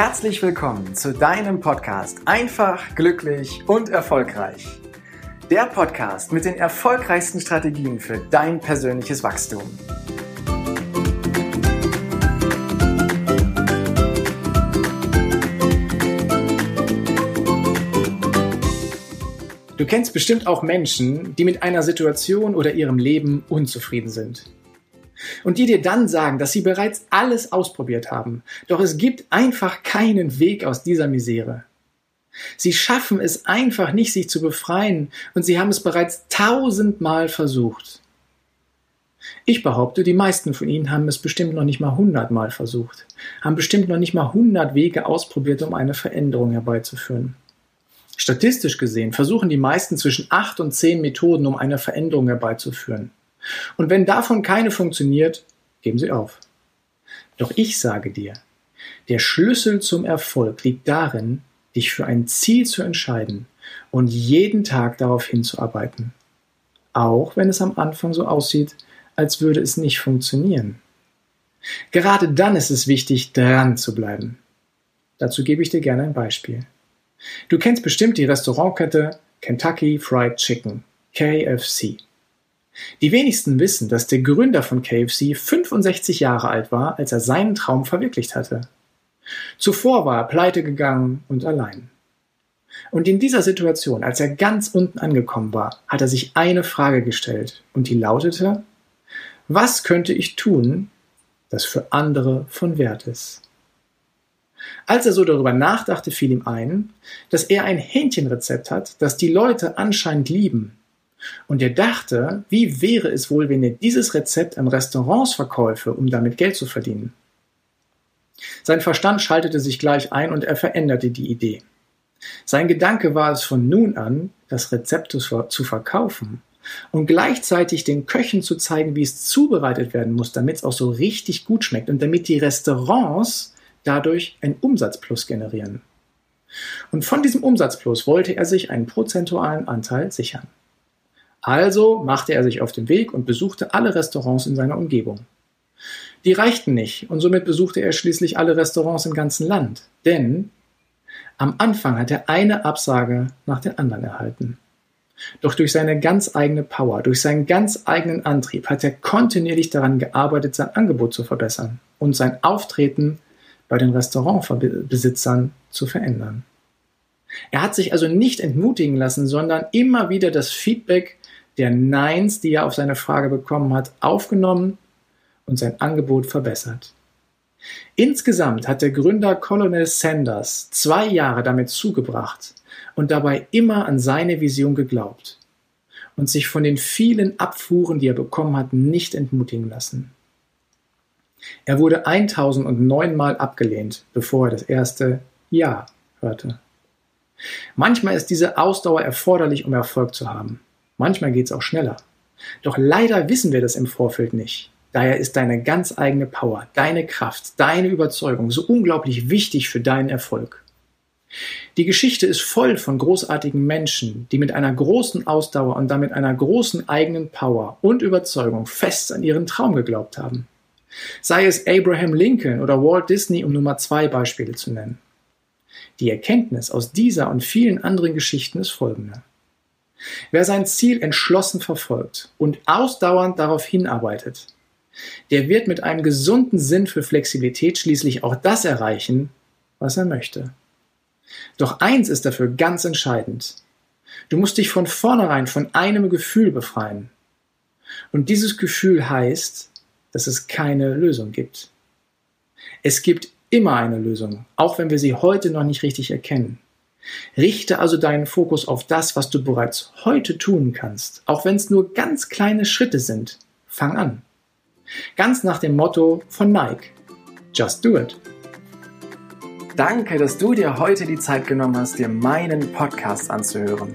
Herzlich willkommen zu deinem Podcast Einfach, glücklich und erfolgreich. Der Podcast mit den erfolgreichsten Strategien für dein persönliches Wachstum. Du kennst bestimmt auch Menschen, die mit einer Situation oder ihrem Leben unzufrieden sind und die dir dann sagen, dass sie bereits alles ausprobiert haben. Doch es gibt einfach keinen Weg aus dieser Misere. Sie schaffen es einfach nicht, sich zu befreien und sie haben es bereits tausendmal versucht. Ich behaupte, die meisten von ihnen haben es bestimmt noch nicht mal hundertmal versucht, haben bestimmt noch nicht mal hundert Wege ausprobiert, um eine Veränderung herbeizuführen. Statistisch gesehen versuchen die meisten zwischen acht und zehn Methoden, um eine Veränderung herbeizuführen. Und wenn davon keine funktioniert, geben sie auf. Doch ich sage dir, der Schlüssel zum Erfolg liegt darin, dich für ein Ziel zu entscheiden und jeden Tag darauf hinzuarbeiten. Auch wenn es am Anfang so aussieht, als würde es nicht funktionieren. Gerade dann ist es wichtig, dran zu bleiben. Dazu gebe ich dir gerne ein Beispiel. Du kennst bestimmt die Restaurantkette Kentucky Fried Chicken, KFC. Die wenigsten wissen, dass der Gründer von KFC 65 Jahre alt war, als er seinen Traum verwirklicht hatte. Zuvor war er pleite gegangen und allein. Und in dieser Situation, als er ganz unten angekommen war, hat er sich eine Frage gestellt und die lautete, was könnte ich tun, das für andere von Wert ist? Als er so darüber nachdachte, fiel ihm ein, dass er ein Hähnchenrezept hat, das die Leute anscheinend lieben und er dachte, wie wäre es wohl, wenn er dieses Rezept an Restaurants verkäufe, um damit Geld zu verdienen? Sein Verstand schaltete sich gleich ein und er veränderte die Idee. Sein Gedanke war es von nun an, das Rezept zu verkaufen und gleichzeitig den Köchen zu zeigen, wie es zubereitet werden muss, damit es auch so richtig gut schmeckt und damit die Restaurants dadurch einen Umsatzplus generieren. Und von diesem Umsatzplus wollte er sich einen prozentualen Anteil sichern. Also machte er sich auf den Weg und besuchte alle Restaurants in seiner Umgebung. Die reichten nicht und somit besuchte er schließlich alle Restaurants im ganzen Land, denn am Anfang hat er eine Absage nach der anderen erhalten. Doch durch seine ganz eigene Power, durch seinen ganz eigenen Antrieb hat er kontinuierlich daran gearbeitet, sein Angebot zu verbessern und sein Auftreten bei den Restaurantbesitzern zu verändern. Er hat sich also nicht entmutigen lassen, sondern immer wieder das Feedback der Neins, die er auf seine Frage bekommen hat, aufgenommen und sein Angebot verbessert. Insgesamt hat der Gründer Colonel Sanders zwei Jahre damit zugebracht und dabei immer an seine Vision geglaubt und sich von den vielen Abfuhren, die er bekommen hat, nicht entmutigen lassen. Er wurde 1009 Mal abgelehnt, bevor er das erste Ja hörte. Manchmal ist diese Ausdauer erforderlich, um Erfolg zu haben. Manchmal geht es auch schneller. Doch leider wissen wir das im Vorfeld nicht. Daher ist deine ganz eigene Power, deine Kraft, deine Überzeugung so unglaublich wichtig für deinen Erfolg. Die Geschichte ist voll von großartigen Menschen, die mit einer großen Ausdauer und damit einer großen eigenen Power und Überzeugung fest an ihren Traum geglaubt haben. Sei es Abraham Lincoln oder Walt Disney, um nur mal zwei Beispiele zu nennen. Die Erkenntnis aus dieser und vielen anderen Geschichten ist folgende. Wer sein Ziel entschlossen verfolgt und ausdauernd darauf hinarbeitet, der wird mit einem gesunden Sinn für Flexibilität schließlich auch das erreichen, was er möchte. Doch eins ist dafür ganz entscheidend. Du musst dich von vornherein von einem Gefühl befreien. Und dieses Gefühl heißt, dass es keine Lösung gibt. Es gibt immer eine Lösung, auch wenn wir sie heute noch nicht richtig erkennen. Richte also deinen Fokus auf das, was du bereits heute tun kannst, auch wenn es nur ganz kleine Schritte sind. Fang an. Ganz nach dem Motto von Nike. Just do it. Danke, dass du dir heute die Zeit genommen hast, dir meinen Podcast anzuhören.